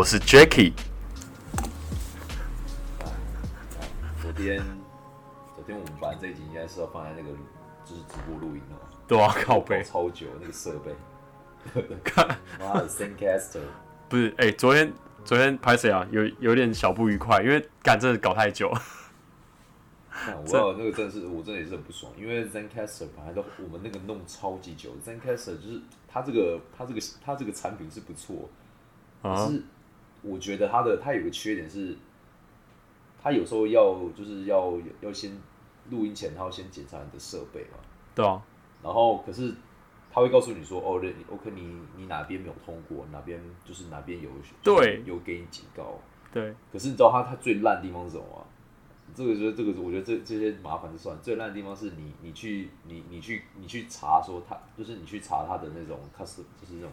我是 Jacky，昨天，昨天我们班这一集应该是要放在那个就是直播录音的嘛，对啊，靠背，超久那个设备，看妈的 Zencaster，不是，哎、昨天昨天拍谁啊？有有点小不愉快，因为赶真的搞太久，看我要那个真的是我真的也是很不爽，因为 Zencaster 本来都我们那个弄超级久，Zencaster 就是它这个它这个它这个产品是不错，啊？可是我觉得他的他有个缺点是，他有时候要就是要要先录音前，他要先检查你的设备嘛，对啊，然后可是他会告诉你说，哦，认 OK，你你哪边没有通过，哪边就是哪边有对有给你警告。对，可是你知道他他最烂的地方是什么吗？这个就是这个，我觉得这这些麻烦就算了，最烂的地方是你你去你你去你去查说他，就是你去查他的那种 custom 就是那种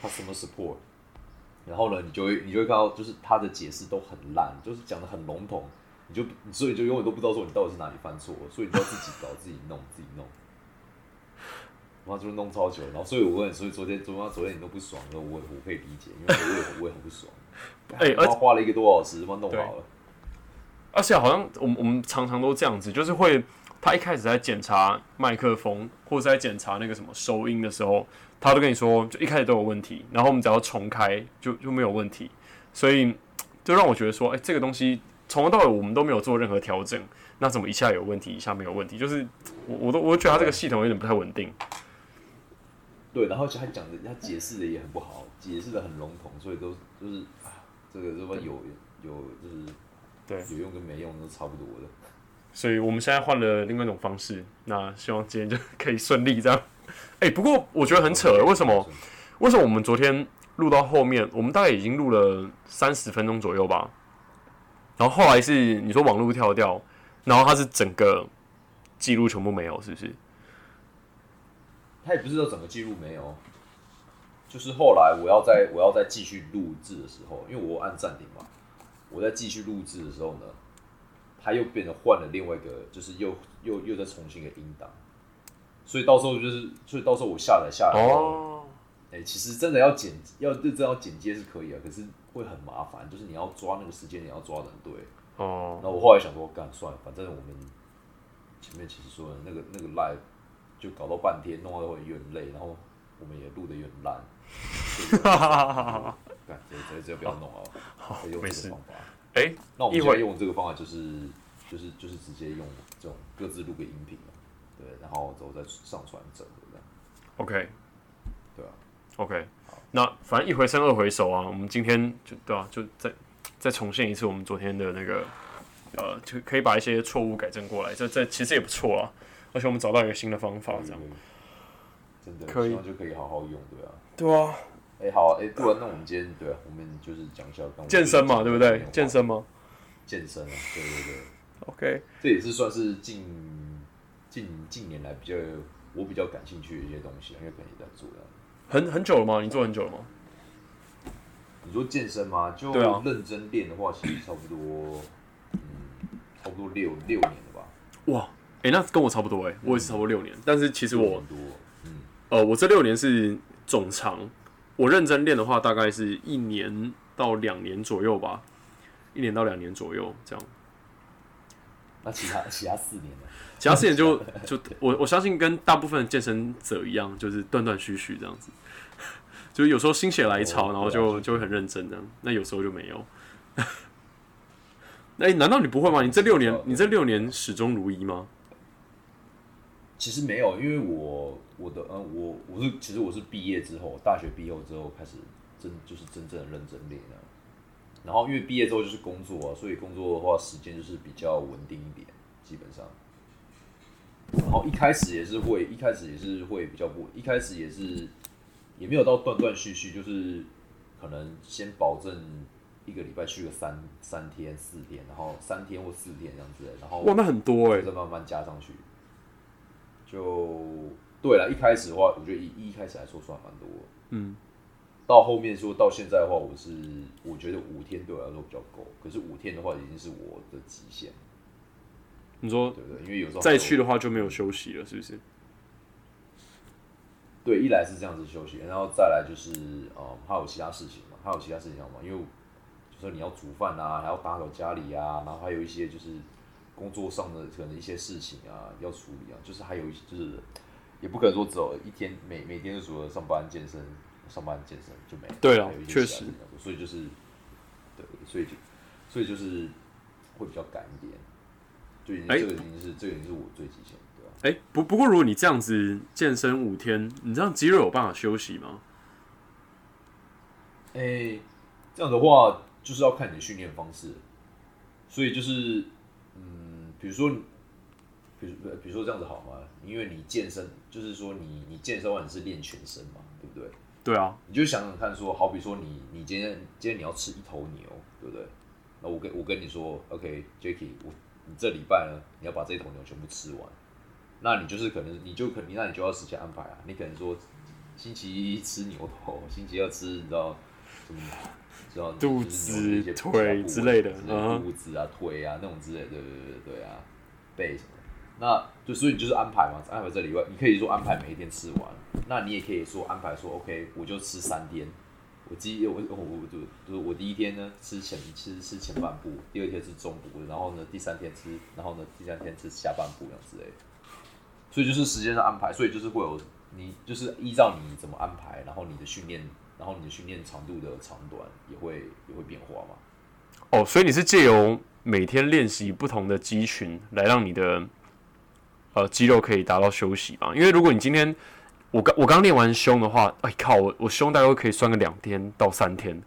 customer support，然后呢，你就会你就会看到就是他的解释都很烂，就是讲的很笼统，你就所以就永远都不知道说你到底是哪里犯错，所以你就要自己搞自己弄自己弄。然后就弄超久，然后所以我问，所以昨天昨天昨天你都不爽，然后我我可以理解，因为我也我也很不爽。哎而花了一个多小时，他妈弄好了。而且好像我们我们常常都这样子，就是会他一开始在检查麦克风或者在检查那个什么收音的时候，他都跟你说，就一开始都有问题，然后我们只要重开就就没有问题，所以就让我觉得说，哎、这个东西从头到尾我们都没有做任何调整，那怎么一下有问题，一下没有问题？就是我我都我觉得他这个系统有点不太稳定。对，然后他讲的，他解释的也很不好，解释的很笼统，所以都就是啊，这个什么有有就是对有用跟没用都差不多的。所以我们现在换了另外一种方式，那希望今天就可以顺利这样。哎、不过我觉得很扯，为什么？为什么我们昨天录到后面，我们大概已经录了三十分钟左右吧？然后后来是你说网络跳掉，然后它是整个记录全部没有，是不是？他也不是说整个记录没有，就是后来我要在我要再继续录制的时候，因为我按暂停嘛，我在继续录制的时候呢，他又变得换了另外一个，就是又又又再重新一个音档，所以到时候就是，所以到时候我下载下来后，哦，哎、其实真的要剪，要认真要剪接是可以啊，可是会很麻烦，就是你要抓那个时间，你要抓的很对。哦，那我后来想说，干算了，反正我们前面其实说的那个那个 live 就搞到半天，弄到会有点累，然后我们也录的有点烂，哈哈哈哈哈。干直接直接不要弄啊，好可以，用没事哎、那我们一会现在用这个方法就是就是就是直接用这种各自录个音频嘛，对，然后之后再上传整合这样，OK 对啊。OK，那反正一回生二回熟啊，我们今天就对啊，就再再重现一次我们昨天的那个，呃，就可以把一些错误改正过来，这这其实也不错啊，而且我们找到一个新的方法，这样。真的，可以就可以好好用，对啊。对啊，哎、好，哎、不然那我们今天对啊，我们就是讲一下刚健身嘛，对不对？健，身吗健身啊，对对对，？OK，这也是算是近近近年来比较我比较感兴趣的一些东西啊，因为可能也在做的。很很久了吗？你做很久了吗？你说健身吗？就认真练的话，其实差不多，嗯，差不多六六年了吧。哇，哎、那跟我差不多哎、我也是差不多六年，但是其实我很多，嗯，呃，我这六年是总长，我认真练的话，大概是一年到两年左右吧，一年到两年左右这样。那其他其他四年呢？其他四年就 就我我相信跟大部分健身者一样，就是断断续续这样子，就是有时候心血来潮，哦然后就就会很认真这样，那有时候就没有。哎、难道你不会吗？你这六年，你这六年始终如一吗？其实没有，因为我我的嗯我我是其实我是毕业之后，大学毕业之后开始真就是真正的认真练了。然后因为毕业之后就是工作啊，所以工作的话时间就是比较稳定一点，基本上。然后一开始也是会，一开始也是会比较不，一开始也是也没有到断断续续，就是可能先保证一个礼拜去个三三天四天，然后三天或四天这样子，然后哇，那很多哎、再慢慢加上去。就对了，一开始的话，我觉得一一开始来说算蛮多。嗯，到后面说到现在的话，我是我觉得五天对我来说比较够，可是五天的话已经是我的极限，你说对不对？因为有时候再去的话就没有休息了，是不是？对，一来是这样子休息，然后再来就是呃，还有其他事情嘛，还有其他事情要忙，因为就说你要煮饭啊，还要打扫家里啊，然后还有一些就是工作上的可能一些事情啊要处理啊，就是还有一些就是也不可能说只有一天每每天就除了上班健身、上班健身就没了，对啊确实。所以就是对，所以就所以就是会比较赶一点，就已经哎这个已经是这个已经是我最极限，对吧、哎、不不过如果你这样子健身五天，你这样肌肉有办法休息吗？哎、这样的话就是要看你的训练方式，所以就是，嗯，比如说，比如比如说这样子好吗？因为你健身，就是说你你健身完你是练全身嘛，对不对？对啊，你就想想看说好比说你你今天今天你要吃一头牛，对不对？那我跟我跟你说，OK，Jacky，、我你这礼拜呢，你要把这一头牛全部吃完，那你就是可能你就肯定那你就要事先安排啊，你可能说星期一吃牛头，星期二吃你知道什么？知道肚子腿之类的肚子啊、腿啊那种之类的，对对对对啊，背什么的。那就所以你就是安排嘛，安排这里外，你可以说安排每一天吃完，那你也可以说安排说 OK，我就吃三天。我第一我我我就就是我第一天呢吃前吃吃前半部，第二天吃中部，然后呢第三天吃，然后呢第三天吃下半部这样之类的。所以就是时间的安排，所以就是会有你就是依照你怎么安排，然后你的训练，然后你的训练长度的长短也会也会变化嘛。哦，所以你是借由每天练习不同的肌群，来让你的呃肌肉可以达到休息嘛？因为如果你今天我刚我刚练完胸的话，哎靠，我我胸大概可以酸个两天到三天。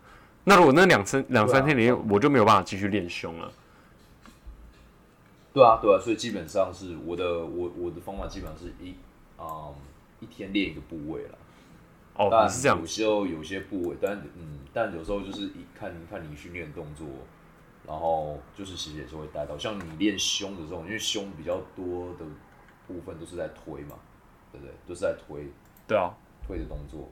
那如果那两三两三天里面，我就没有办法继续练胸了。对啊，对啊，所以基本上是我的我我的方法基本上是一嗯一天练一个部位了。哦，但你是这样有，时候有些部位，但嗯，但有时候就是一看看你训练动作，然后就是其实也是会带到，像你练胸的这种，因为胸比较多的部分都是在推嘛，对不对？都是在推对啊，推的动作。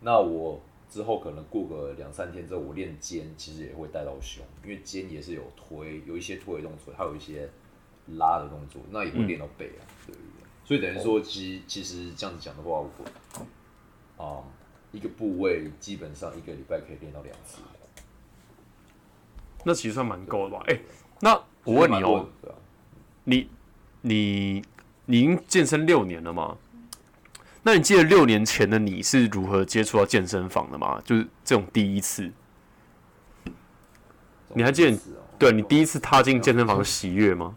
那我之后可能过个两三天之后，我练肩，其实也会带到胸，因为肩也是有推，有一些推的动作，还有一些拉的动作，那也会练到背啊，对不对？所以等于说，其实其实这样子讲的话，我啊、一个部位基本上一个礼拜可以练到两次。那其实算蛮够的吧？哎、那我问你哦，啊，你你你已经健身六年了吗？那你记得六年前的你是如何接触到健身房的吗？就是这种第一次，你还记得对你第一次踏进健身房的喜悦吗？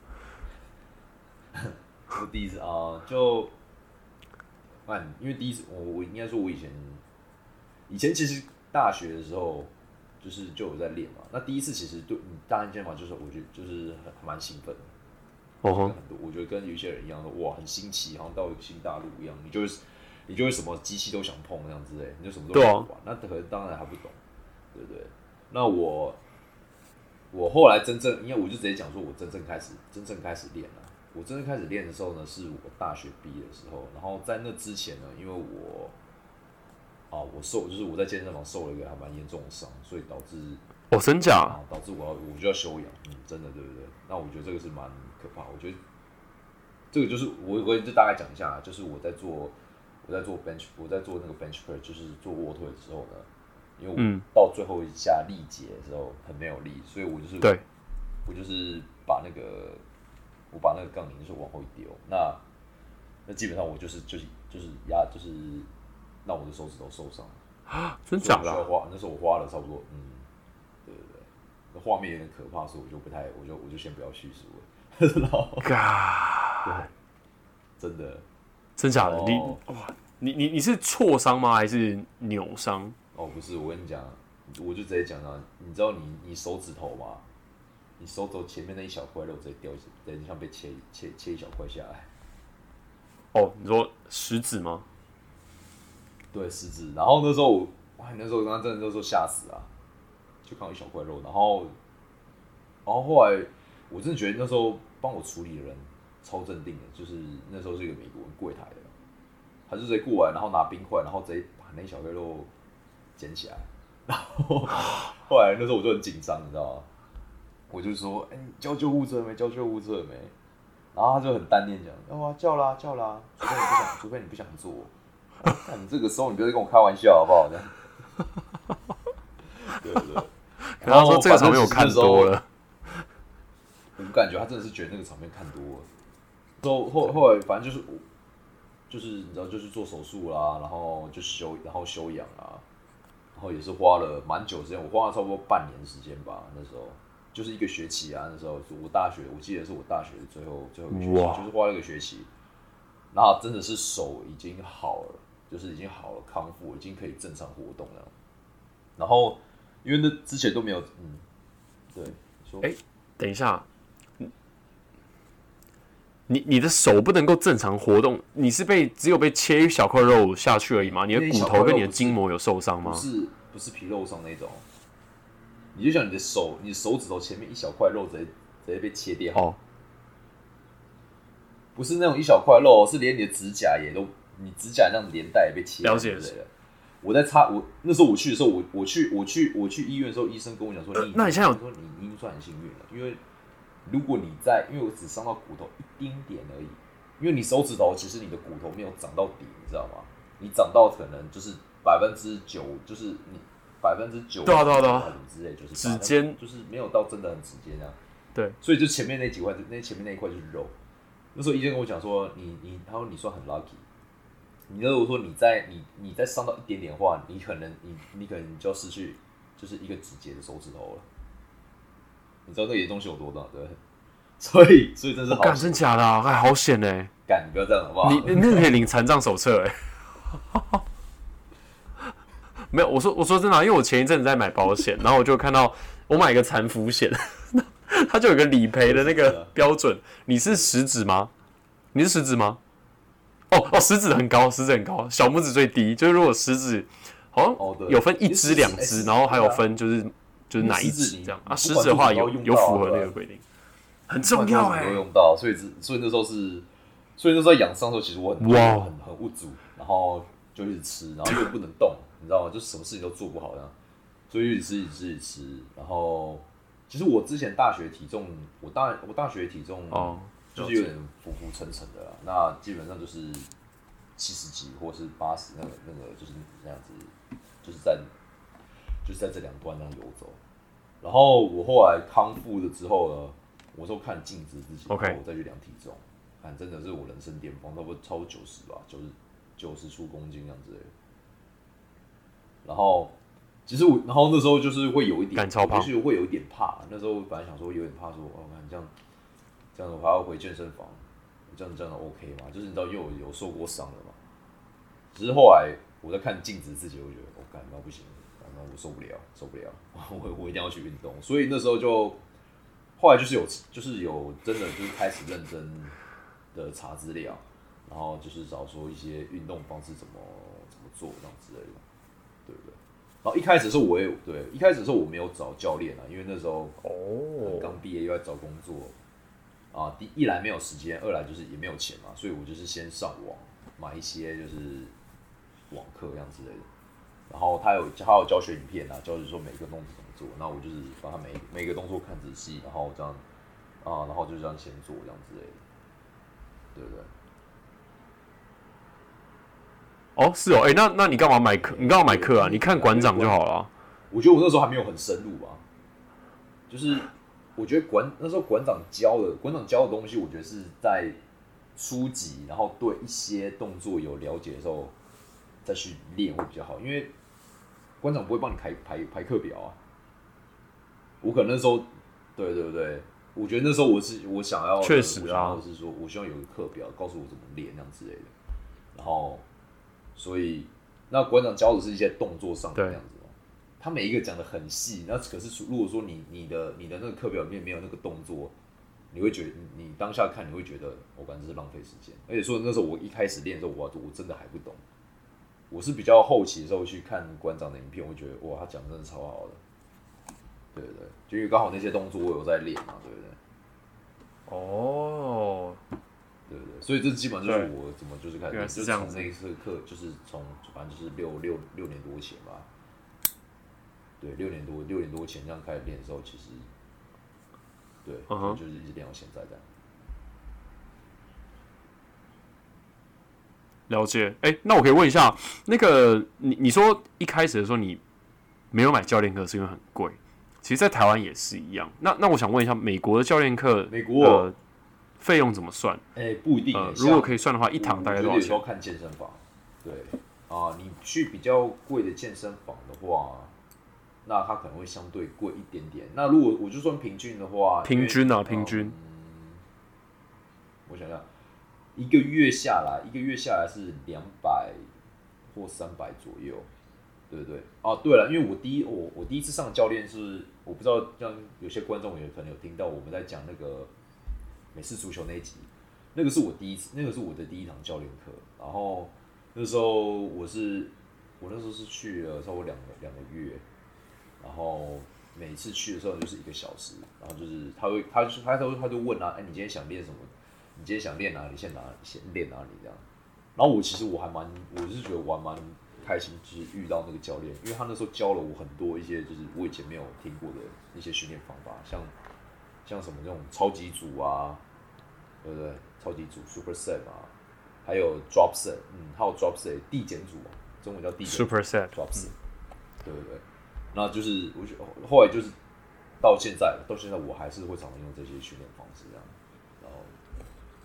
我第一次啊、就，看，因为第一次我我应该说，我以前以前其实大学的时候就是就有在练嘛。那第一次其实对你大练健身房就是我觉得就是很蛮兴奋的，哦很多我觉得跟有些人一样说哇很新奇，好像到一个新大陆一样，你就是你就会什么机器都想碰那样之类，你就什么都想玩。那可能当然还不懂，对不对？那我我后来真正，因为我就直接讲说，我真正开始真正开始练了。我真正开始练的时候呢，是我大学毕业的时候。然后在那之前呢，因为我啊，我受就是我在健身房受了一个还蛮严重的伤，所以导致哦，真假？啊，导致我要我就要休养，嗯，真的对不对？那我觉得这个是蛮可怕。我觉得这个就是我我就大概讲一下啊，就是我在做我在做 bench 我在做那个 bench press，就是做卧推的时候呢，因为我嗯到最后一下力竭的时候很没有力，所以我就是对，我就是把那个我把那个杠铃就是往后一丢，那那基本上我就是就是就是压就是让我的手指头受伤。真所以假的那时候我花了差不多，嗯，对对对，那画面有点可怕，所以我就不太，我就我就先不要叙述了，然后嘎，真的真假的？你哦哇，你你你是挫伤吗？还是扭伤？哦，不是，我跟你讲，我就直接讲啊，你知道你你手指头吗？你手肘前面那一小块肉直接掉，等于像被切切切一小块下来，哦，你说食指吗？对，食指。然后那时候我，哇，那时候刚刚真的那时候吓死啊，就看到一小块肉，然后，然后后来我真的觉得那时候帮我处理的人超镇定的，就是那时候是一个美国人柜台的，他就直接过来，然后拿冰块，然后直接把那一小块肉捡起来，然后后来那时候我就很紧张，你知道吗？我就说，哎、你叫救护车没？叫救护车没？然后他就很淡定讲，要啊，叫啦，叫啦，除非你不想，除非你不想做。看你这个时候，你不要跟我开玩笑好不好？这样。对 对对。然后说这个场面我看多了，我感觉他真的是觉得那个场面看多了。后后后来反正就是就是你知道就是做手术啦，然后就休然后休养啊，然后也是花了蛮久时间，我花了差不多半年时间吧。那时候就是一个学期啊，那时候我大学我记得是我大学的最后最后一个学期，就是花了一个学期。然后真的是手已经好了，就是已经好了康复，已经可以正常活动了。然后。因为那之前都没有，嗯，对，说，哎，等一下，你你的手不能够正常活动，你是被只有被切一小块肉下去而已吗？你的骨头跟你的筋膜有受伤吗？不是，不是皮肉伤那种，你就像你的手，你手指头前面一小块肉直接直接被切掉，哦，不是那种一小块肉，是连你的指甲也都，你指甲那样连带也被切，了解了。我在擦我那时候我去的时候，我我去我去我去医院的时候，医生跟我讲说，你那你现在说你已经算很幸运了，因为如果你在，因为我只伤到骨头一丁点而已，因为你手指头其实你的骨头没有长到底，你知道吗？你长到可能就是百分之九，就是你百分之九，对啊对啊对啊，之类，就是指尖就是没有到真的很直接这样，对，所以就前面那几块，那前面那一块就是肉。那时候医生跟我讲说，你你他说你算很 lucky。你如果说你在你你再伤到一点点的话，你可能你你可能就要失去就是一个指节的手指头了。你知道那些东西有多大对？所以所以真是好，真假的？哎，好险哎！干，你不要这样好不好？你那个可以领残障手册哎。没有，我说我说真的，因为我前一阵子在买保险，然后我就看到我买一个残服险，它就有个理赔的那个标准。你是食指吗？你是食指吗？哦哦，食指很高，食指很高，小拇指最低。就是如果食指好像有分一只、两只，然后还有分就是就是哪一只这样啊？食指的话有有符合那个规定，很重要哎。有用到，所以所以那时候是，所以那时候养伤的时候，其实我很哇很很无助，然后就一直吃，然后又不能动，你知道吗？就什么事情都做不好这样，所以一直吃一直吃一直吃。然后其实我之前大学体重，我大我大学体重哦。就是有点浮浮沉沉的啦，那基本上就是七十几或是八十，那个那个就是那样子，就是在就是在这两端那样游走。然后我后来康复了之后呢，我说看镜子自己，然后我再去量体重，看真的是我人生巅峰，差不多超过九十吧，九十九十出公斤这样子。然后其实我，然后那时候就是会有一点，就是会有一点怕。那时候本来想说有点怕，说哦，看这样。这样子我还要回健身房，这样这样 OK 吗？就是你知道，因为我有受过伤了嘛。只是后来我在看镜子自己，我觉得我感到不行，那我受不了，受不了，我我一定要去运动。所以那时候就后来就是有就是有真的就是开始认真的查资料，然后就是找说一些运动方式怎么怎么做这样之类的？然后一开始的时候我也对，一开始的时候我没有找教练啊，因为那时候哦刚毕业又在找工作。啊，第一来没有时间，二来就是也没有钱嘛，所以我就是先上网买一些就是网课这样之类的。然后他有他有教学影片啊，教是说每一个动作怎么做，那我就是把他每每个动作看仔细，然后这样啊，然后就这样先做这样之类的，对不对？哦，是哦，哎，那那你干嘛买课？你干嘛买课啊？你看馆长就好了。我觉得我那时候还没有很深入吧，就是。我觉得馆那时候馆长教的馆长教的东西，我觉得是在初级，然后对一些动作有了解的时候再去练会比较好。因为馆长不会帮你排排排课表啊。我可能那时候，对对对，我觉得那时候我是我想要，确实啊，是说我希望有个课表告诉我怎么练那样之类的。然后，所以那馆长教的是一些动作上的样子。他每一个讲的很细，那可是如果说你你的你的那个课表里面没有那个动作，你会觉得你当下看你会觉得我感觉是浪费时间。而且说那时候我一开始练的时候，我我真的还不懂。我是比较后期的时候去看馆长的影片，我觉得哇，他讲真的超好的。对对对，就因为刚好那些动作我有在练嘛，对不对？哦，对对对，所以这基本上就是我怎么就是开始就从那一次课，就是从反正就是六六六年多前吧。对，六年多六年多前这样开始练的时候，其实，对，就是一直练到现在的。了解。哎、那我可以问一下，那个你你说一开始的时候你没有买教练课是因为很贵，其实，在台湾也是一样。那那我想问一下，美国的教练课，美国呃费用怎么算？哎、不一定、呃，如果可以算的话，一堂大概多少钱有时候？看健身房，对啊，你去比较贵的健身房的话，那它可能会相对贵一点点。那如果我就算平均的话，平均啊平均嗯我想想，一个月下来，一个月下来是两百或三百左右，对不对？哦，对了，因为我第一我我第一次上教练是，我不知道像有些观众也可能有听到我们在讲那个美式足球那一集，那个是我第一次，那个是我的第一堂教练课。然后那时候我是我那时候是去了差不多两个两个月，然后每次去的时候就是一个小时，然后就是他会他就他都他就问啊，哎，你今天想练什么？你今天想练哪里？先哪？先练哪里？这样。然后我其实我还蛮，我是觉得我还蛮开心，就是遇到那个教练，因为他那时候教了我很多一些就是我以前没有听过的一些训练方法，像像什么那种超级组啊，对不对？超级组 super set 啊，还有 drop set，嗯，还有 drop set 递减组嘛，中文叫递减组 Super set，drop set，、对不对？那就是我觉后来就是到现在，到现在我还是会常常用这些训练方式这样，然后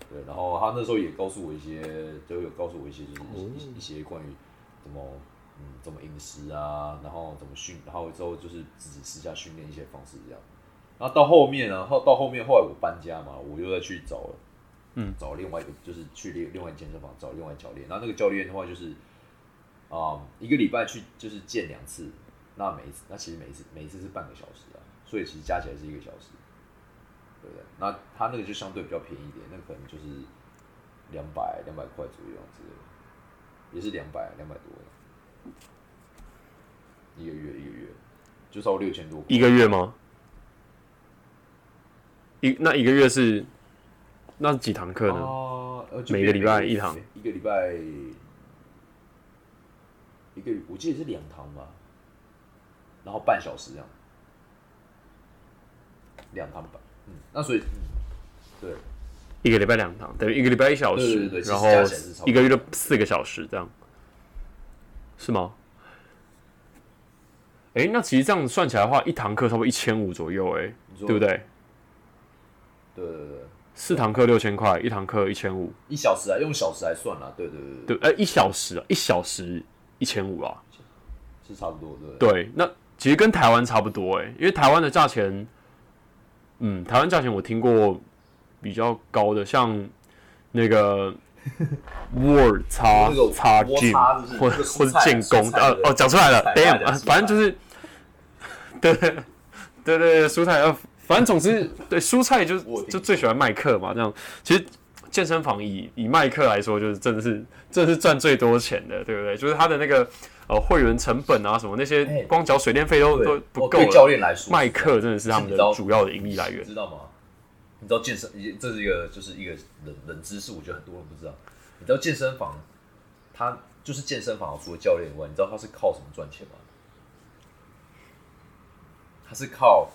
对，然后他那时候也告诉我一些，就有告诉我一些就是一、一些关于怎么嗯怎么饮食啊，然后怎么训，然后之后就是自己私下训练一些方式这样。然后到后面呢，后到后面后来我搬家嘛，我又再去找了，嗯，找另外一个就是去另另外健身房找另外教练，然后那个教练的话就是啊、一个礼拜去就是见两次，那每一次那其实每一次每一次是半个小时啊，所以其实加起来是一个小时，对不对？那他那个就相对比较便宜一点，那可能就是两百两百块左右之类的，也是两百两百多的，一个月一个月就超过六千多。一个月吗？一那一个月是那是几堂课呢？每个礼拜一堂，一个礼拜一个，我记得是两堂吧，然后半小时这样，两堂吧，嗯，那所以，嗯，对，一个礼拜两堂，等于一个礼拜一小时，对对对然后一个月就四个小时，这样是吗？哎、那其实这样子算起来的话，一堂课差不多一千五左右、哎，对不？对？对对对，四堂课六千块，一堂课一千五，一小时啊，用小时来算啦，对对对对，对，哎、一小时啊，一小时一千五啊，是差不多，对对？那其实跟台湾差不多哎、因为台湾的价钱，嗯，台湾价钱我听过比较高的，像那个 Word 叉那个叉摩 Gym 擦是不是或或是建工呃哦讲出来了，damn，啊反正就是，对对对蔬菜呃，反正总之对蔬菜就我就最喜欢麦克嘛，这样其实。健身房以以麦克来说，就是真的是真的是赚最多钱的，对不对？就是他的那个呃会员成本啊什么那些哎，光缴水电费都对都不够教练来说，麦克真的是他们的主要的盈利来源你。知道吗？你知道健身，这是一个就是一个冷冷知识，我觉得很多人不知道。你知道健身房，它就是健身房除了教练以外，你知道它是靠什么赚钱吗？它是靠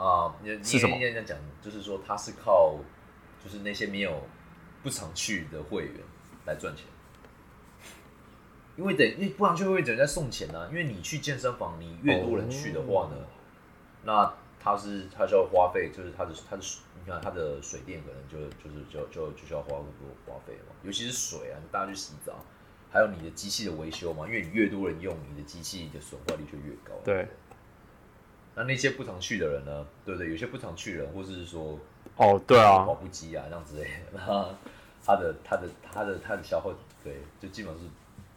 啊，你你是什么应该这样讲，就是说他是靠就是那些没有不常去的会员来赚钱。因为等，因为不常去会员等于在送钱呢、因为你去健身房，你越多人去的话呢，那他是他需要花费，就是他的他的水你看他的水电可能就就是就就就需要花很多花费嘛，尤其是水啊，你大家去洗澡，还有你的机器的维修嘛，因为你越多人用，你的机器的损坏率就越高。对，那那些不常去的人呢，对不对？有些不常去的人，或者是说哦，对啊跑，步机啊这样之类的，那他的他的他的他的消耗，对，就基本上是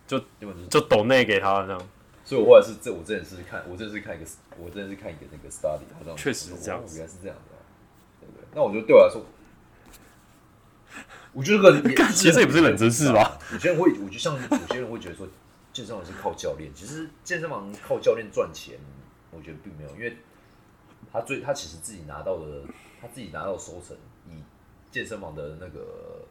就基本就是就抖内给他这样。所以我后来是这，我真的是看，我真的是看一个，我真的是看一个那个 study，好像确实是这样原来是这样的、啊，对不对？那我觉得对我来说，我觉得这个 其实也不是冷知识吧？有些人会，我就像有些人会觉得说，健身房是靠教练，其实健身房靠教练赚钱，我觉得并没有，因为他最他其实自己拿到的，他自己拿到收成，以健身房的那个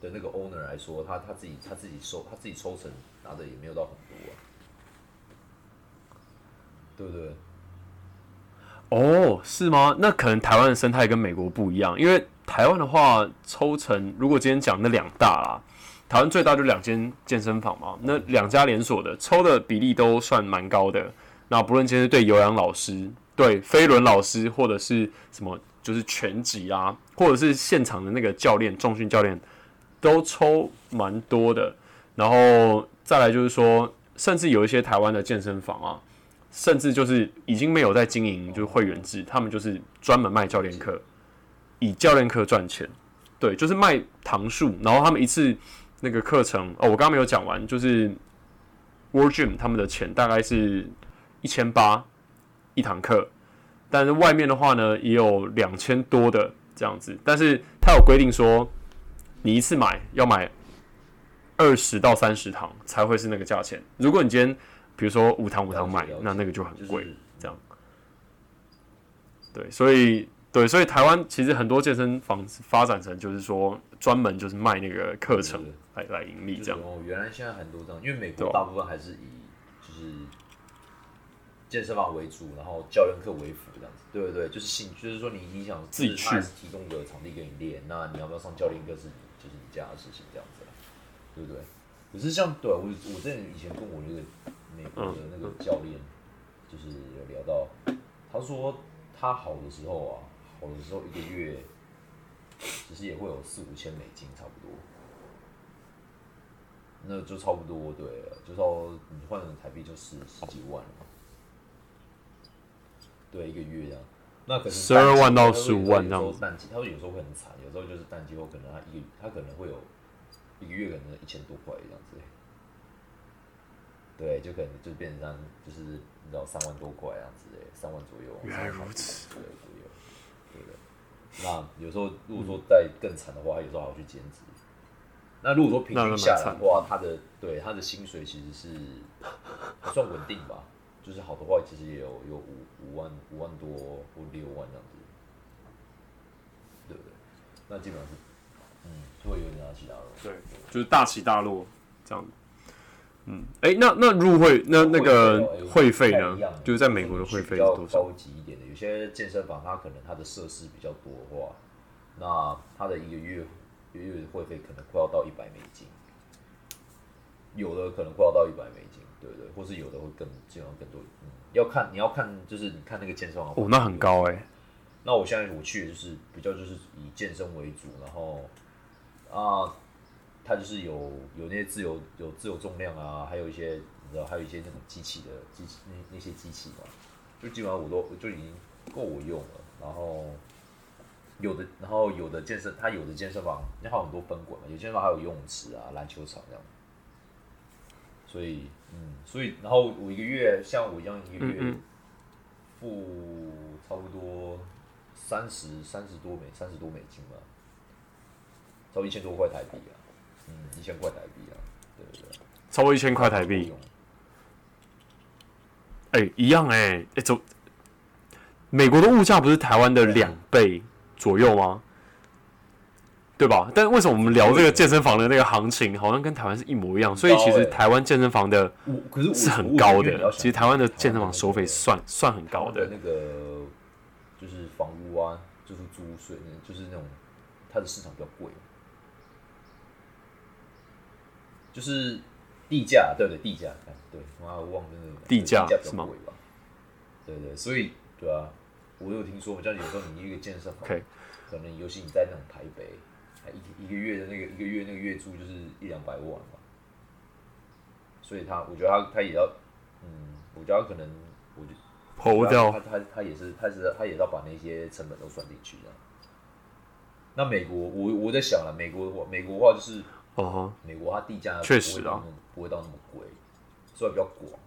的那个 owner 来说，他他自己他自己收他自己抽成拿的也没有到很多啊，对不对？哦，是吗？那可能台湾的生态跟美国不一样，因为台湾的话抽成，如果今天讲那两大啦，台湾最大就两间健身房嘛，那两家连锁的抽的比例都算蛮高的。那不论今天对有氧老师、对飞轮老师，或者是什么就是拳击啊，或者是现场的那个教练、重训教练，都抽蛮多的。然后再来就是说，甚至有一些台湾的健身房啊，甚至就是已经没有在经营就是会员制，他们就是专门卖教练课，以教练课赚钱。对，就是卖堂数，然后他们一次那个课程哦，我刚刚没有讲完，就是 World Gym 他们的钱大概是一千八一堂课，但是外面的话呢也有两千多的这样子，但是他有规定说，你一次买要买二十到三十堂才会是那个价钱，如果你今天比如说五堂五堂买，那那个就很贵，这样。对，所以。对，所以台湾其实很多健身房发展成就是说专门就是卖那个课程来来盈利这样。哦，原来现在很多这样，因为美国大部分还是以就是健身房为主，然后教练课为辅这样子。对不对？就是兴趣，就是说你你想自己去提供个场地给你练，那你要不要上教练课是你就是你家的事情这样子，对不对？可是像对我我之前以前跟我那个美国的那个教练就是有聊到，他说他好的时候啊。好的时候一个月，其实也会有四五千美金，差不多，那就差不多对了，就说你换成台币就是十几万嘛，对，一个月这样，那可能十二万到十五万这样子。淡季，他说有时候会很惨，有时候就是淡季后可能他一个他可能会有一个月可能一千多块这样子，对，就可能就变成就是你知道三万多块这样子诶，三万左右。原来如此。对。那有时候，如果说再更惨的话，有时候还要去兼职。那如果说平均下来的话，他的对他的薪水其实是还算稳定吧。就是好的话，其实也有有五五万五万多或六万这样子，对不对？那基本上是，嗯，就会有点大起大落。对，就是大起大落这样。嗯，哎，那那入会那那个会费呢？就是在美国的会费是多少？高级一点的，有些健身房它可能它的设施比较多的话，那它的一个月一个月会费可能快要到一百美金，有的可能快要到一百美金，对不对？或是有的会更基本上更多。嗯，要看你要看就是你看那个健身房哦，那很高哎。那我现在我去的就是比较就是以健身为主，然后啊。它就是有有那些自由有自由重量啊，还有一些你知道，还有一些那种机器的机器那那些机器嘛，就基本上我都就已经够我用了。然后有的，然后有的健身，它有的健身房，那还有很多分馆嘛，有健身房还有游泳池啊、篮球场这样。所以，嗯，所以然后我一个月像我一样一个月付差不多三十三十多美三十多美金吧，差不多一千多块台币啊。嗯，一千块台币啊，对对对，超过一千块台币。哎，一样哎，哎，走，美国的物价不是台湾的两倍左右吗？对吧？但为什么我们聊这个健身房的那个行情，好像跟台湾是一模一样？所以其实台湾健身房的，可是是很高的。其实台湾的健身房收费算算很高的。那个就是房屋啊，就是租税，就是那种它的市场比较贵。就是地价，对对，地价，对，我忘了那个地价是吗？对对，所以对啊，我有听说，像有时候你一个健身房，可能尤其你在那种台北，一一个月的那个一个月那个月租就是一两百万嘛，所以他，我觉得他他也要，嗯，我觉得他可能，我就抛掉他他他也是他是他也要把那些成本都算进去的。那美国，我我在想了，美国的话，美国的话就是。哦美国它地价确实啊，不会到那么贵，虽然比较广，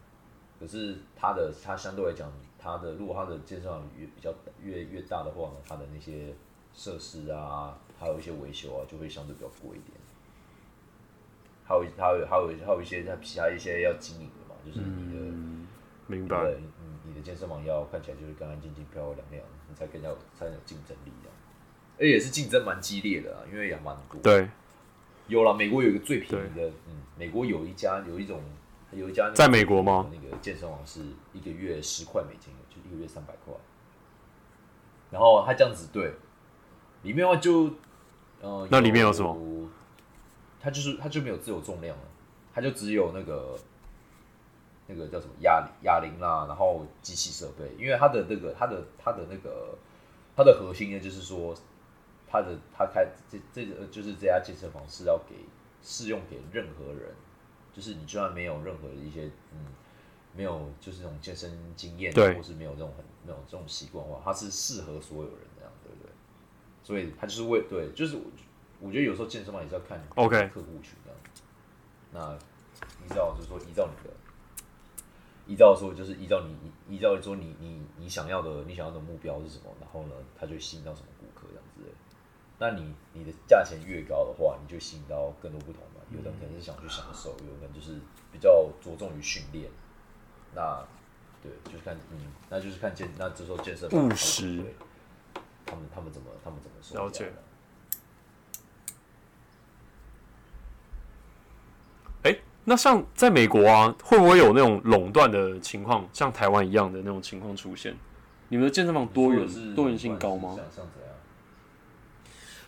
可是它的它相对来讲，它的如果它的建设越比较越越大的话呢，它的那些设施啊，还有一些维修啊，就会相对比较贵一点。还有还有还有还有一些它其他一些要经营的嘛，就是你的明白，嗯，你的健身房要看起来就是干干净净、漂漂亮亮，你才更加有才有竞争力啊。而且是竞争蛮激烈的啊，因为也蛮多。对。有了，美国有一个最便宜的，嗯，美国有一家有一种有一家在美国吗？那个健身房是一个月十块美金，就一个月三百块。然后他这样子对，里面的话就，呃，那里面有什么？它就是它就没有自由重量了，它就只有那个那个叫什么哑哑铃啦，然后机器设备，因为它的那个它的它的那个它的核心呢，就是说它的它开这这个就是这家健身房是要给适用给任何人，就是你就算没有任何的一些嗯没有就是那种健身经验，对或是没有这种很那种这种习惯的话，它是适合所有人？所以他就是为对，就是我我觉得有时候健身房也是要看 OK 客户群这样。那依照就是说依照你的，依照说就是依照你依照说你你你想要的你想要的目标是什么，然后呢，他就吸引到什么顾客这样子的。那你你的价钱越高的话，你就吸引到更多不同的。有的人可能是想去享受，有的人就是比较着重于训练。那对，就是看嗯，那就是看健，那这时候健身房务实对他们他们怎么他们怎么说？了解。哎，那像在美国啊，会不会有那种垄断的情况，像台湾一样的那种情况出现？你们的健身房多元多元性高吗？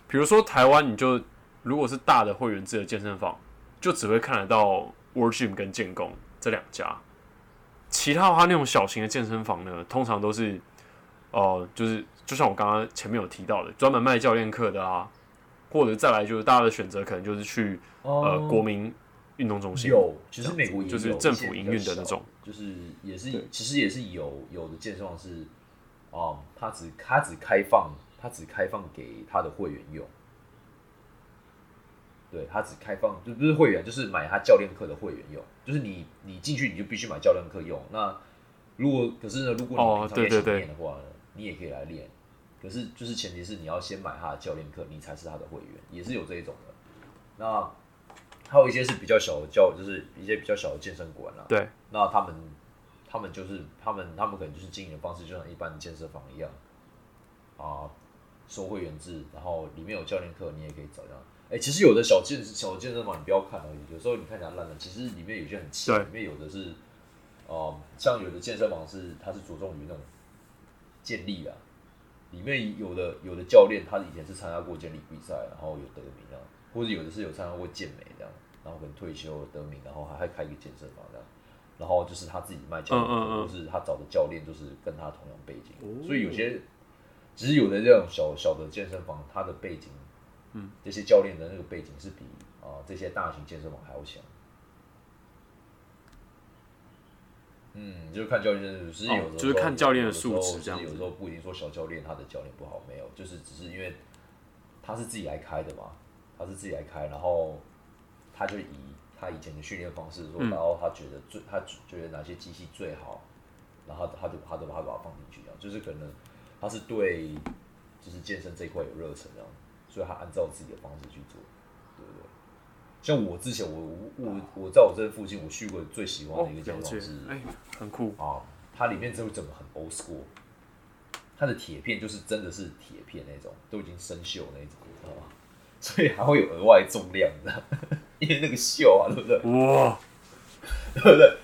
比如说台湾，你就如果是大的会员制的健身房，就只会看得到 World Gym 跟建工这两家，其他的话那种小型的健身房呢，通常都是，呃，就是就像我刚刚前面有提到的，专门卖教练课的啊，或者再来就是大家的选择可能就是去呃国民运动中心，有，其实美国就是政府营运的那种，就是也是其实也是有有的健身房是，哦、它只它只开放它只开放给他的会员用，对，它只开放就不是会员，就是买他教练课的会员用，就是你你进去你就必须买教练课用。那如果可是呢，如果哦你平常也想对对对练的话呢，你也可以来练。可是就是前提是你要先买他的教练课，你才是他的会员，也是有这一种的。那还有一些是比较小的教，就是一些比较小的健身馆啦。对，那他们他们就是他们他们可能就是经营的方式，就像一般的健身房一样啊，收会员制，然后里面有教练课，你也可以找这样。哎、其实有的小健小健身房你不要看而已，有时候你看起来烂了，其实里面有些很气，对里面有的是哦、像有的健身房是它是着重于那种健力啊，里面有的有的教练他以前是参加过健力比赛，然后有得名啊，或者有的是有参加过健美这样，然后可能退休得名，然后还还开一个健身房这样，然后就是他自己卖教练课，嗯嗯嗯。或是他找的教练就是跟他同样背景，哦。所以有些只是有的这种小小的健身房，他的背景，嗯，这些教练的那个背景是比啊、这些大型健身房还要强。嗯，就是看教练，就是有的时候、哦就是看教练的素质有时候这样子有时候不一定说小教练他的教练不好，没有，就是只是因为他是自己来开的嘛，他是自己来开，然后他就以他以前的训练方式然后他觉得最他觉得哪些机器最好，然后他他就他就把它把它放进去，这样就是可能他是对就是健身这一块有热忱，这样，所以他按照自己的方式去做？像我之前我我我我在我这附近我去过最喜欢哦的一个，健了解身房是，哎，很酷，啊，它里面真的整个很 old school，它的铁片就是真的是铁片那种，都已经生锈那种，你知道吗？所以还会有额外重量的，因为那个锈啊，对不对？哇，对不对？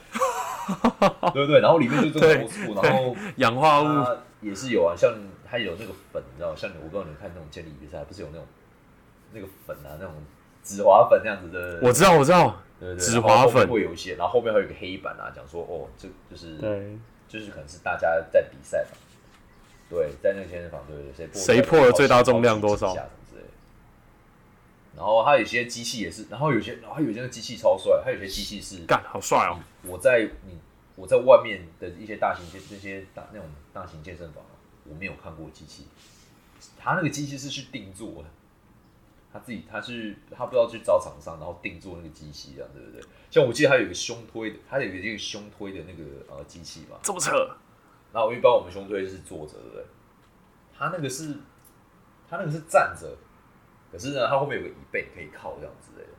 对不对？然后里面就真的对 old school，然后氧化物，也是有啊，像它有那个粉，你知道，像我不知道你看那种健力比赛，不是有那种那个粉啊，那种紫滑粉那样子的，我知道，我知道，对对对，紫滑粉。会有一些，然后后面还有一个黑板啊，讲说哦，这就是对，就是可能是大家在比赛嘛，对，在那个健身房，对对，谁破谁破了最大重量多少。然后他有些机器也是，然后有些，然后还有一些机器超帅，他有些机器是干，好帅哦，我在你我在外面的一些大型健那些大那种大型健身房啊，我没有看过机器，他那个机器是去定做的，他自己他是他不知道去找厂商，然后定做那个机器，这样对不对？像我记得他有一个胸推的，他有一个这个胸推的那个呃机器嘛，这么扯，然后一般我们胸推是坐着，对不对？他那个是他那个是站着，可是呢，他后面有个椅背可以靠这样之类的。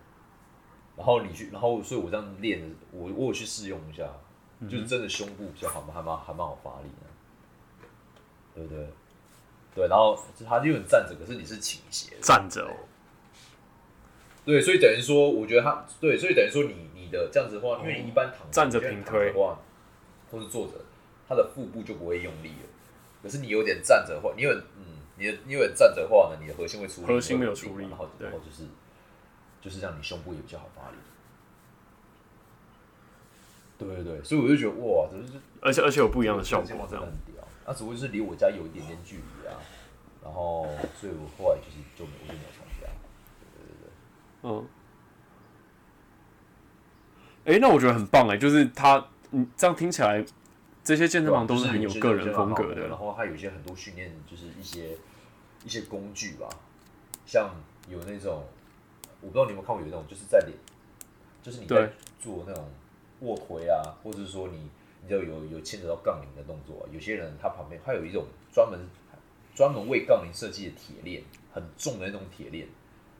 然后你去，然后所以我这样练的，我我有去试用一下，就是真的胸部比较好，还蛮还蛮好发力的，对不对？对，然后就他就有站着，可是你是倾斜的，站着哦，对，所以等于说，我觉得他对，所以等于说你你的这样子的话，因为你一般躺站着平推的话，或是坐着，他的腹部就不会用力了。可是你有点站着的话，你有嗯，你的你有点站着的话呢，你的核心会出力，核心没有出力然后然后就是就是让你胸部也比较好发力。对对对，所以我就觉得哇，真是而且而且有不一样的效果，这样真的很屌。那只不过是离我家有一点点距离啊，然后所以我后来就是就我就没有。嗯。哎、那我觉得很棒哎，就是他，嗯，这样听起来，这些健身房都是很有个人风格的。然后还有一些很多训练，就是一些一些工具吧，像有那种，我不知道你有没有看过，有那种就是在脸，就是你在做那种卧推啊，或者是说你你知道有有牵扯到杠铃的动作、啊，有些人他旁边还有一种专门专门为杠铃设计的铁链，很重的那种铁链，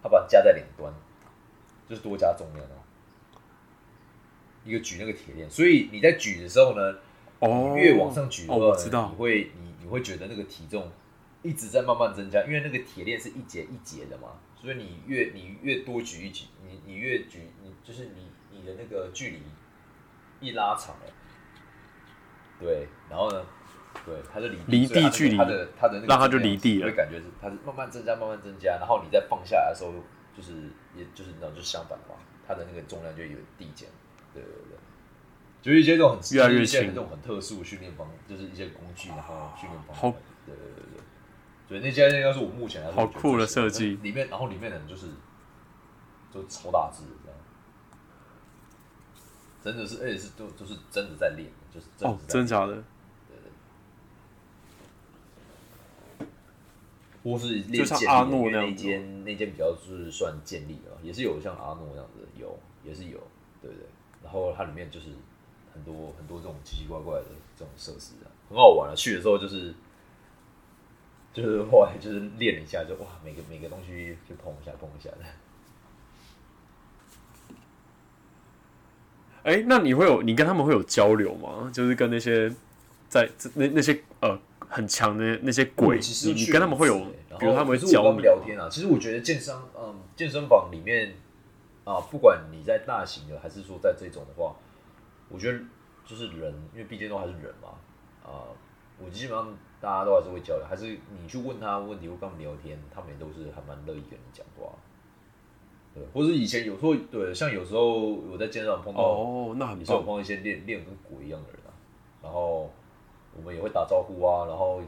他把它夹在两端，就是多加重量哦。一个举那个铁链，所以你在举的时候呢，哦，越往上举的哦，知道你，会你你会觉得那个体重一直在慢慢增加，因为那个铁链是一节一节的嘛，所以你越你越多举一举，你你越举你就是你你的那个距离一拉长了，对，然后呢，对，它就离离地距离它的它的那个让它就离地了会感觉是它是慢慢增加慢慢增加，然后你再放下来的时候，就是也就是你知道就是相反的嘛，它的那个重量就有递减，对对对。就是一些这种越来越轻这种很特殊的训练方，就是一些工具，然后训练方法。好对对对对，所以那家应该是我目前来说好酷的设计里面然后里面的人就是就超大只的这样，真的是而且是都都是真的在练，就是真的哦是，在练真的假的？或是练就像阿诺那那样子间那间比较是算建立的，也是有像阿诺那样子的，有也是有，对不对？然后它里面就是很多很多这种奇奇怪怪的这种设施啊，很好玩啊。去的时候就是就是 后来就是练了一下，就哇，每个每个东西就碰一下碰一下的。哎、那你会有你跟他们会有交流吗？就是跟那些在那那些呃很强的那些鬼，其实你你跟他们会有，然后比如他们会我跟他们教你聊天啊。其实我觉得健身，嗯，健身房里面啊，不管你在大型的，还是说在这种的话，我觉得就是人，因为毕竟都还是人嘛，啊，我基本上大家都还是会交流，还是你去问他问题或跟他们聊天，他们也都是还蛮乐意跟你讲话。对，或者以前有时候对，像有时候我在健身房碰到，哦，那很也是有。碰到一些练练跟鬼一样的人啊，然后我们也会打招呼啊，然后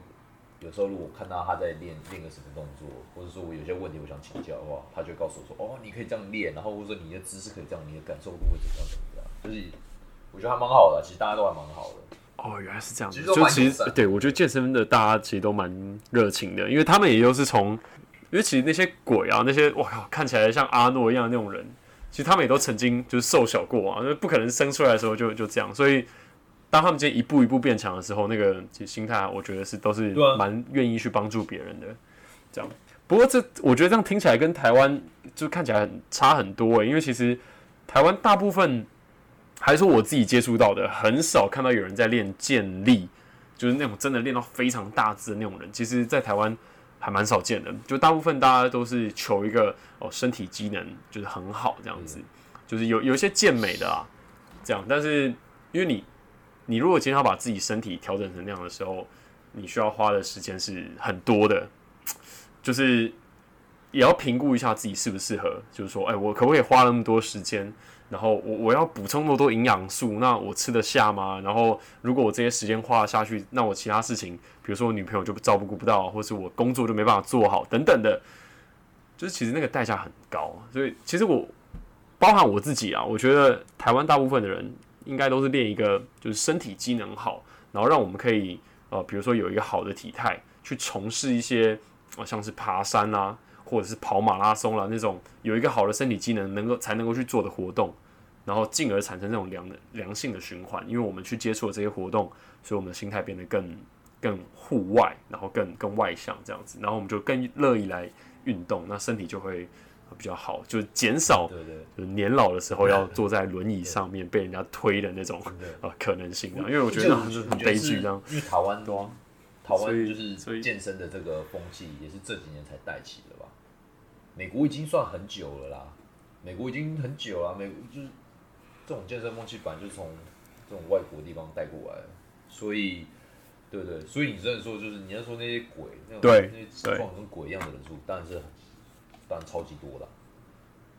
有时候如果看到他在练练个什么动作，或者说我有些问题我想请教的话，他就告诉我说，哦，你可以这样练，然后或者说你的姿势可以这样，你的感受度会怎么样怎么样，就是我觉得还蛮好的，其实大家都还蛮好的。哦，原来是这样子。就其实对我觉得健身的大家其实都蛮热情的，因为他们也都是从，因为其实那些鬼啊，那些哇靠，看起来像阿诺一样的那种人，其实他们也都曾经就是瘦小过啊，就不可能生出来的时候就就这样，所以当他们今天一步一步变强的时候，那个其实心态，我觉得是都是蛮愿意去帮助别人的。这样，不过这我觉得这样听起来跟台湾就看起来很差很多因为其实台湾大部分还是说我自己接触到的，很少看到有人在练健力，就是那种真的练到非常大只的那种人。其实，在台湾还蛮少见的，就大部分大家都是求一个哦身体机能就是很好这样子，就是有有一些健美的啊，这样。但是因为你你如果今天要把自己身体调整成那样的时候，你需要花的时间是很多的，就是也要评估一下自己适不适合，就是说，哎、我可不可以花那么多时间？然后我我要补充那么多营养素，那我吃得下吗？然后如果我这些时间花下去，那我其他事情，比如说我女朋友就照顾不到，或是我工作就没办法做好，等等的，就是其实那个代价很高。所以其实我包含我自己啊，我觉得台湾大部分的人应该都是练一个就是身体机能好，然后让我们可以呃，比如说有一个好的体态，去从事一些呃像是爬山啊，或者是跑马拉松啦那种有一个好的身体机能能够才能够去做的活动，然后进而产生这种良良性的循环。因为我们去接触了这些活动，所以我们的心态变得更更户外，然后更更外向这样子，然后我们就更乐意来运动，那身体就会比较好，就是减少对对，就是年老的时候要坐在轮椅上面被人家推的那种 可能性啊，因为我觉得那很很悲剧这样。因为台湾对啊台湾就是健身的这个风气也是这几年才带起的吧？美国已经算很久了啦，美国已经很久了，美国就是这种健身风气本来就是从这种外国地方带过来，所以对对，所以你真的说就是你要说那些鬼，那种对那些状况跟鬼一样的人数，当然是很当然超级多的啊，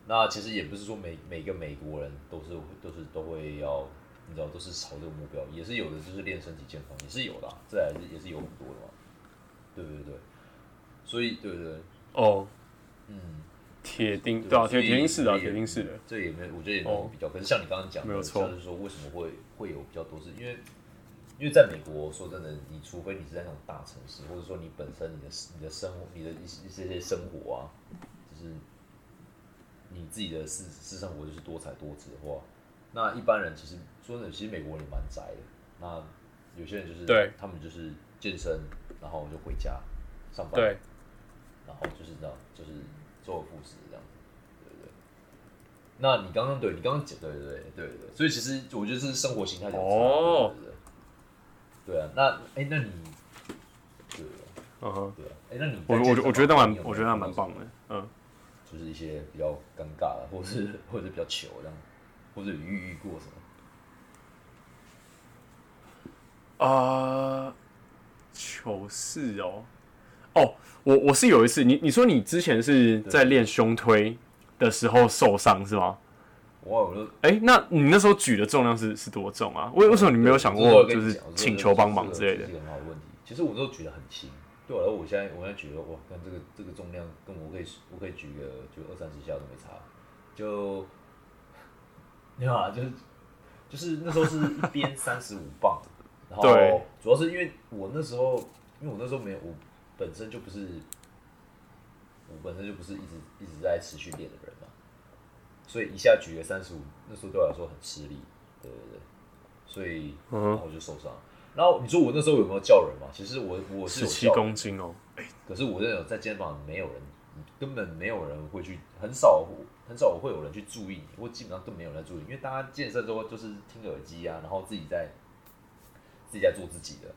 那其实也不是说每每个美国人都是都是都会要，你知道都是朝这个目标，也是有的就是练身体健康，也是有的、啊，这还是也是有很多的嘛，对对对，所以对对对，哦，嗯，铁钉对啊，铁铁钉是的啊，铁钉是。的，这也没有，我觉得也没有哦。比较。可是像你刚刚讲的，没有错。就是说为什么会会有比较多是因为因为在美国，说真的，你除非你是在那种大城市，或者说你本身你的你的生活、你的一些一些些生活啊，就是你自己的私私生活就是多彩多姿的话，那一般人其实说真的，其实美国人也蛮宅的。那有些人就是对他们就是健身，然后就回家上班，对，然后就是这样，就是周而复始这样子，对不对？那你刚刚对你刚刚讲，对对对对对对，所以其实我觉得是生活形态有差，哦对对对对啊，那哎、那你对啊嗯哼，对啊，哎、那你我我我觉得蛮我觉得蛮棒的，嗯。就是一些比较尴尬的，或是或者是比较糗这样，或者有遇遇过什么？啊，糗事哦，哦，我我是有一次，你你说你之前是在练胸推的时候受伤是吗？我我就哎、那你那时候举的重量是是多重啊？为为什么你没有想过就是请求帮忙之类的个这？是一个很好的问题。其实我都觉得很轻，对我来说，我现在我现在举了哇，看这个这个重量，跟我可以我可以举个就二三十下都没差，就 你好啊，就是就是那时候是一边三十五磅，然后主要是因为我那时候，因为我那时候没有我本身就不是我本身就不是一直一直在持续练的人嘛，所以一下举了三十五，那时候对我来说很吃力，对对对，所以嗯然后我就受伤。然后你说我那时候有没有叫人嘛？其实我我是十七公斤哦，可是我真的有在健身房没有人，根本没有人会去，很少很少会有人去注意你，或基本上都没有人在注意，因为大家健身之后就是听耳机啊，然后自己在自己在做自己的，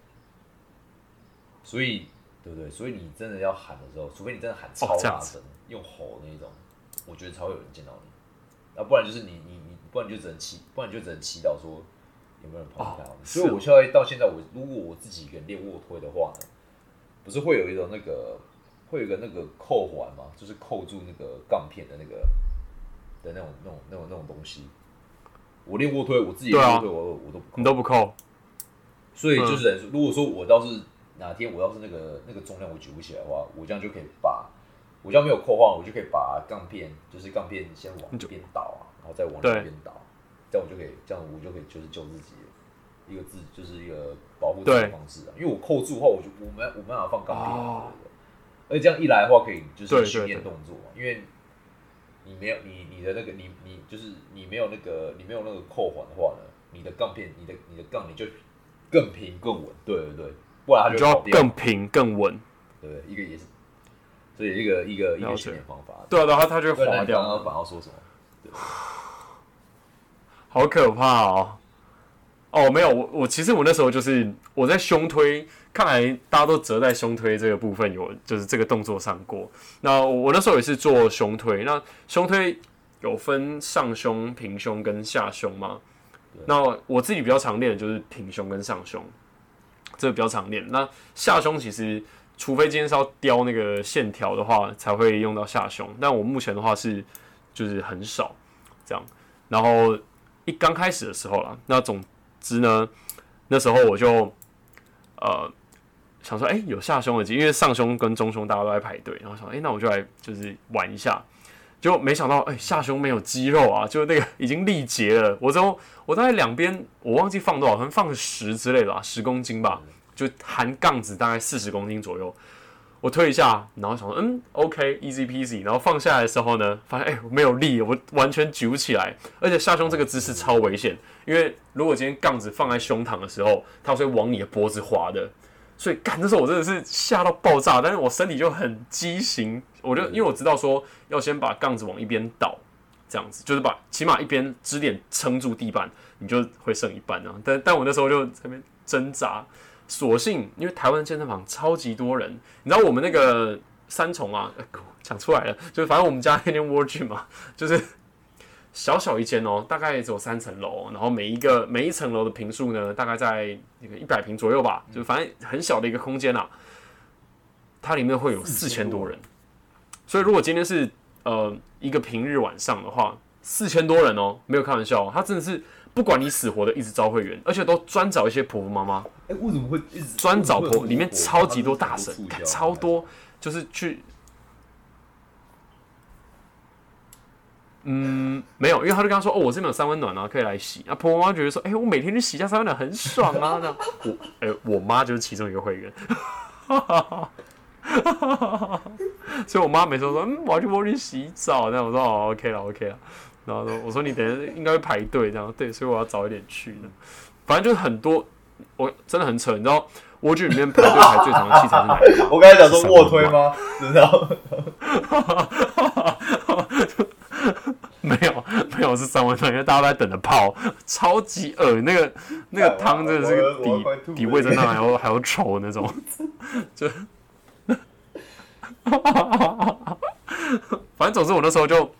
所以对不对？所以你真的要喊的时候，除非你真的喊超大声，用吼那种，我觉得才会有人见到你，那不然就是你你你，不然你就只能祈，不然你就只能祈祷说有没有人跑去看到。哦所以我现在到现在我如果我自己一个人练卧推的话呢，不是会有一种那个会有一个那个扣环吗，就是扣住那个杠片的那个的那种那种那种那种东西。我练卧推，我自己练卧推，我我都不扣。你都不扣，所以就是如果说我倒是哪天我要是那个那个重量我举不起来的话，我这样就可以把我这样没有扣话，我就可以把杠片就是杠片先往一边倒啊，然后再往对。另一边倒，这样我就可以这样我就可以就是救自己一个自就是一个保护自己的方式啊。因为我扣住的话，我就我没我没办法放钢片？而且这样一来的话，可以就对对是训练动作嘛，因为你没有你你的那个你你就是你没有那个你没有那个扣环的话呢，你的杠片你的你的杠你就更平更稳，对对对，不然它你就要更平更稳。对？一个也是，所以一个一个一个训练方法。对啊，对啊，它它就滑掉刚刚掉，反要说什么？好可怕哦。哦，没有，我我其实我那时候就是我在胸推，看来大家都折在胸推这个部分有就是这个动作上过。那我我那时候也是做胸推，那胸推有分上胸、平胸跟下胸嘛。那我自己比较常练的就是平胸跟上胸，这个比较常练。那下胸其实除非今天是要雕那个线条的话，才会用到下胸。但我目前的话是就是很少这样。然后一刚开始的时候啦，那总之呢，那时候我就呃想说，哎、有下胸的机，因为上胸跟中胸大家都在排队，然后想，哎、那我就来就是玩一下。结果没想到，哎、下胸没有肌肉啊，就那个已经力竭了。我之后我大概两边我忘记放多少，可能放十之类的吧，十公斤吧，就含杠子大概四十公斤左右。我推一下，然后想说，嗯，OK，easy、peasy。然后放下来的时候呢，发现哎、我没有力，我完全举不起来。而且下胸这个姿势超危险，因为如果今天杠子放在胸膛的时候，它会往你的脖子滑的。所以干，那时候我真的是吓到爆炸，但是我身体就很畸形，我就因为我知道说要先把杠子往一边倒，这样子就是把起码一边支点撑住地板，你就会剩一半啊。但但我那时候就在那边挣扎，所幸因为台湾健身房超级多人，你知道我们那个三重啊，呃 讲出来了，就是反正我们家那间 World Gym 嘛，就是小小一间哦，大概只有三层楼，然后每一个每一层楼的平数呢，大概在那个一百平左右吧，就反正很小的一个空间啊，它里面会有四千多人，所以如果今天是呃一个平日晚上的话，四千多人哦，没有开玩笑、哦，他真的是不管你死活的一直招会员，而且都专找一些婆婆妈妈，哎，为什么会一直专找婆，里面超级多大神超多，就是去。嗯，没有，因为他就跟他说：“哦，我这边有三温暖啊，可以来洗。”啊，婆婆妈觉得说：“哎、我每天去洗一下三温暖很爽啊。”这样，我，哎、我妈就是其中一个会员，所以我妈每次都说：“嗯，我要去我去洗澡。”那样我说：“哦，OK 了，OK 了。”然后说：“我说你等下应该会排队这样，对，所以我要早一点去的。反正就是很多，我真的很扯，你知道蜗居里面排队排最长的器材是哪一个？我刚才讲说卧推吗？知道 没有没有是三温暖，因为大家都在等着泡，超级恶那个那个汤真的是我我我快吐了比比味真的还要还要稠那种，就，反正总之我那时候就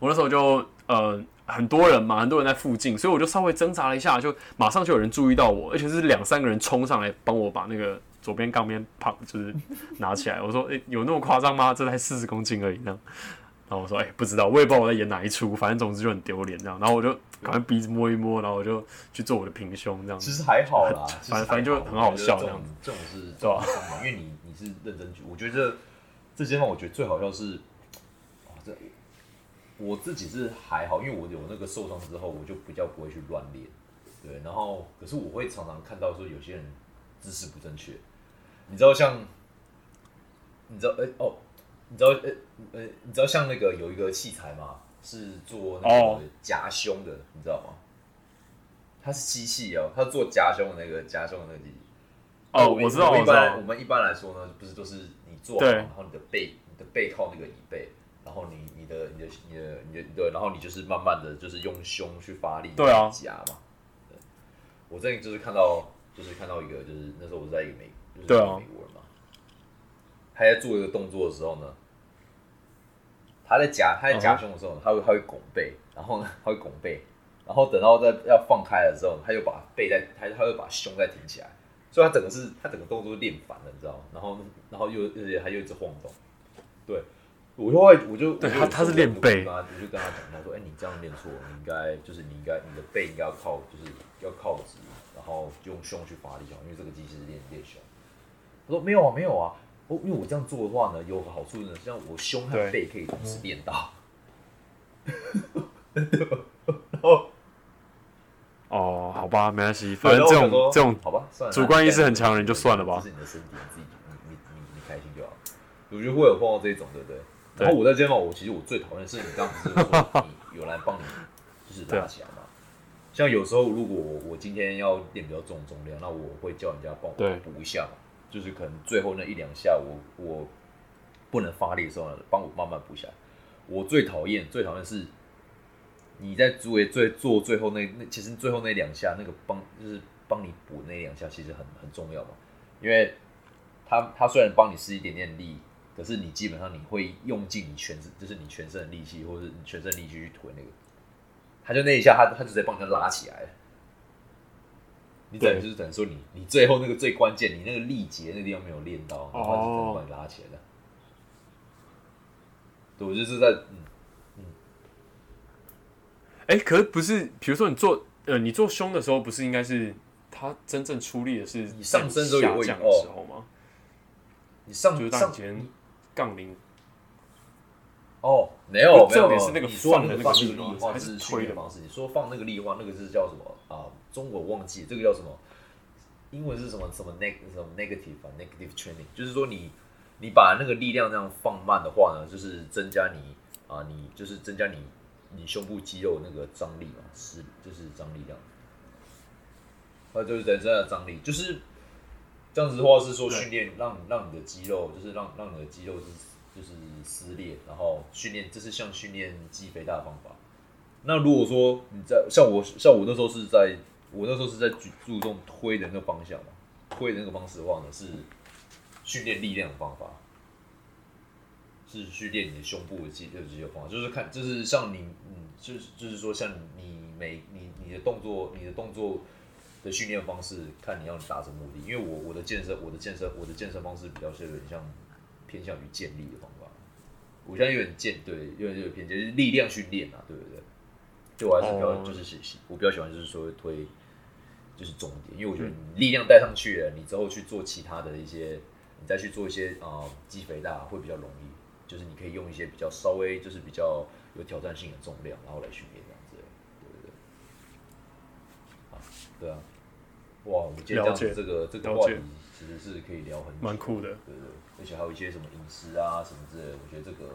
我那时候就呃很多人嘛，很多人在附近，所以我就稍微挣扎了一下，就马上就有人注意到我，而且是两三个人冲上来帮我把那个左边杠边胖就是拿起来，我说诶、有那么夸张吗？这才四十公斤而已这样。然后我说：“哎、不知道，我也不知道我在演哪一出，反正总之就很丢脸这样。”然后我就赶快鼻子摸一摸，然后我就去做我的平胸这样。其实还好啦，反反正就很好笑这样子这种是对吧因为你你是认真举，我觉得这这些方我觉得最好笑是，我自己是还好，因为我有那个受伤之后，我就比较不会去乱练，对，然后可是我会常常看到说有些人姿势不正确，你知道像，你知道哎、哦，你知道呃呃，你知道像那个有一个器材吗？是做那哦个夹胸的，你知道吗？它是机器哦，它做夹胸的那个夹胸的那个机器。哦，我知道，我知道般我。们一般来说呢，不是都是你做好，然后你的背，你的背靠那个椅背，然后你你的你的你的你的对，然后你就是慢慢的就是用胸去发力，对啊夹嘛。对，我这里就是看到，就是看到一个，就是那时候我是在一个美，就是美国人嘛，他在做一个动作的时候呢，他在夹他在夹胸的时候呢，他会他会拱背，然后呢他会拱背，然后等到在要放开的时候，他又把背再他他又把胸再挺起来，所以他整个是他整个动作练反了，你知道吗？然后然后又而且他又一直晃动，对。我就会，我就对他他是练背我就跟他我就跟他讲，他说：“哎、你这样练错，你应该就是你应该你的背应该要靠，就是要靠直，然后用胸去发力就好，因为这个机器是练练胸。”他说：“没有啊，没有啊，我因为我这样做的话呢，有个好处呢，像我胸和背可以同时练到。然 后哦，好吧，没关系，反正这种这种好吧，算了，主观意识很强的人就算了吧这是你的身体，你自己你你你你开心就好。我觉得会有碰到这种，对不对？对然后我在健身房，我其实我最讨厌的是你刚刚不是说 你有人帮你就是拉起来嘛？像有时候如果我我今天要练比较重重量，那我会叫人家帮我补一下嘛，就是可能最后那一两下我我不能发力的时候呢，帮我慢慢补下来。我最讨厌最讨厌是你在做最做最后那那其实最后那两下那个帮就是帮你补那两下其实很很重要嘛，因为他他虽然帮你施一点点力，可是你基本上你会用尽你全身就是你全身的力气或者是你全身力气去推那个，他就那一下他他就直接帮你拉起来了。你等于就是等于说你你最后那个最关键，你那个力竭那个地方没有练到，然后他就只能帮你拉起来的。对，我就是在嗯嗯，哎、可是不是，比如说你做呃，你做胸的时候，不是应该是他真正出力的是你上身的时候也会下降的时候吗？你上就是当上你今天杠铃哦，没有没有，重点是那个你说放的那个力还是是推的方式，你说放那个力的话，那个是叫什么啊？中国忘记这个叫什么？英文是什么什么 neg 什么 negative 啊 negative training，就是说你你把那个力量这样放慢的话呢，就是增加你啊，你就是增加你你胸部肌肉那个张力嘛，是就是张力这样。它就是增加张力，就是这样子的话是说训练让让你的肌肉，就是让让你的肌肉是就是撕裂，然后训练，这是像训练肌肥大的方法。那如果说你在像我像我那时候是在我那时候是在注注重推的那个方向嘛，推的那个方式的话呢是训练力量的方法，是训练你的胸部的肌肉肌肉方法，就是看就是像你嗯就是就是说像你每你你的动作你的动作的训练方式，看你要达成目的。因为我我的健身我的健身我的健身方式比较是有点像偏向于建立的方法。我现在有点健，对，有点有点偏见，就是力量训练啊，对不对？对我还是比较哦就是喜喜，我比较喜欢就是说推就是重点，因为我觉得你力量带上去了，你之后去做其他的一些，你再去做一些啊肌肥大会比较容易，就是你可以用一些比较稍微就是比较有挑战性的重量，然后来训练这样子，对不对？啊，对啊，哇，我们今天这样子了解这个这个话题其实是可以聊很久，蛮酷的对对，而且还有一些什么饮食啊什么之类的，我觉得这个，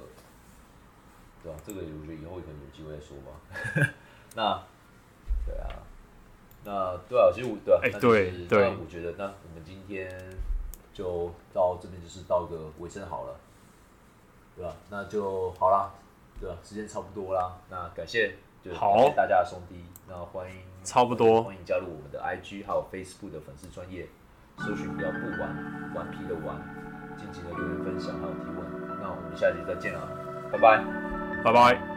对啊，这个我觉得以后可能有机会再说吧。那，对啊，那对啊，其实我对啊，哎那就是对我觉得那我们今天就到这边就是到个尾声好了，对吧、那就好啦，对吧、时间差不多啦，那感谢，就感谢大家的收听，那欢迎差不多欢迎加入我们的 IG 还有 Facebook 的粉丝专业，搜寻“不要不玩”，顽皮的玩，尽情的留言分享还有提问。那我们下期再见啦，拜拜。拜拜。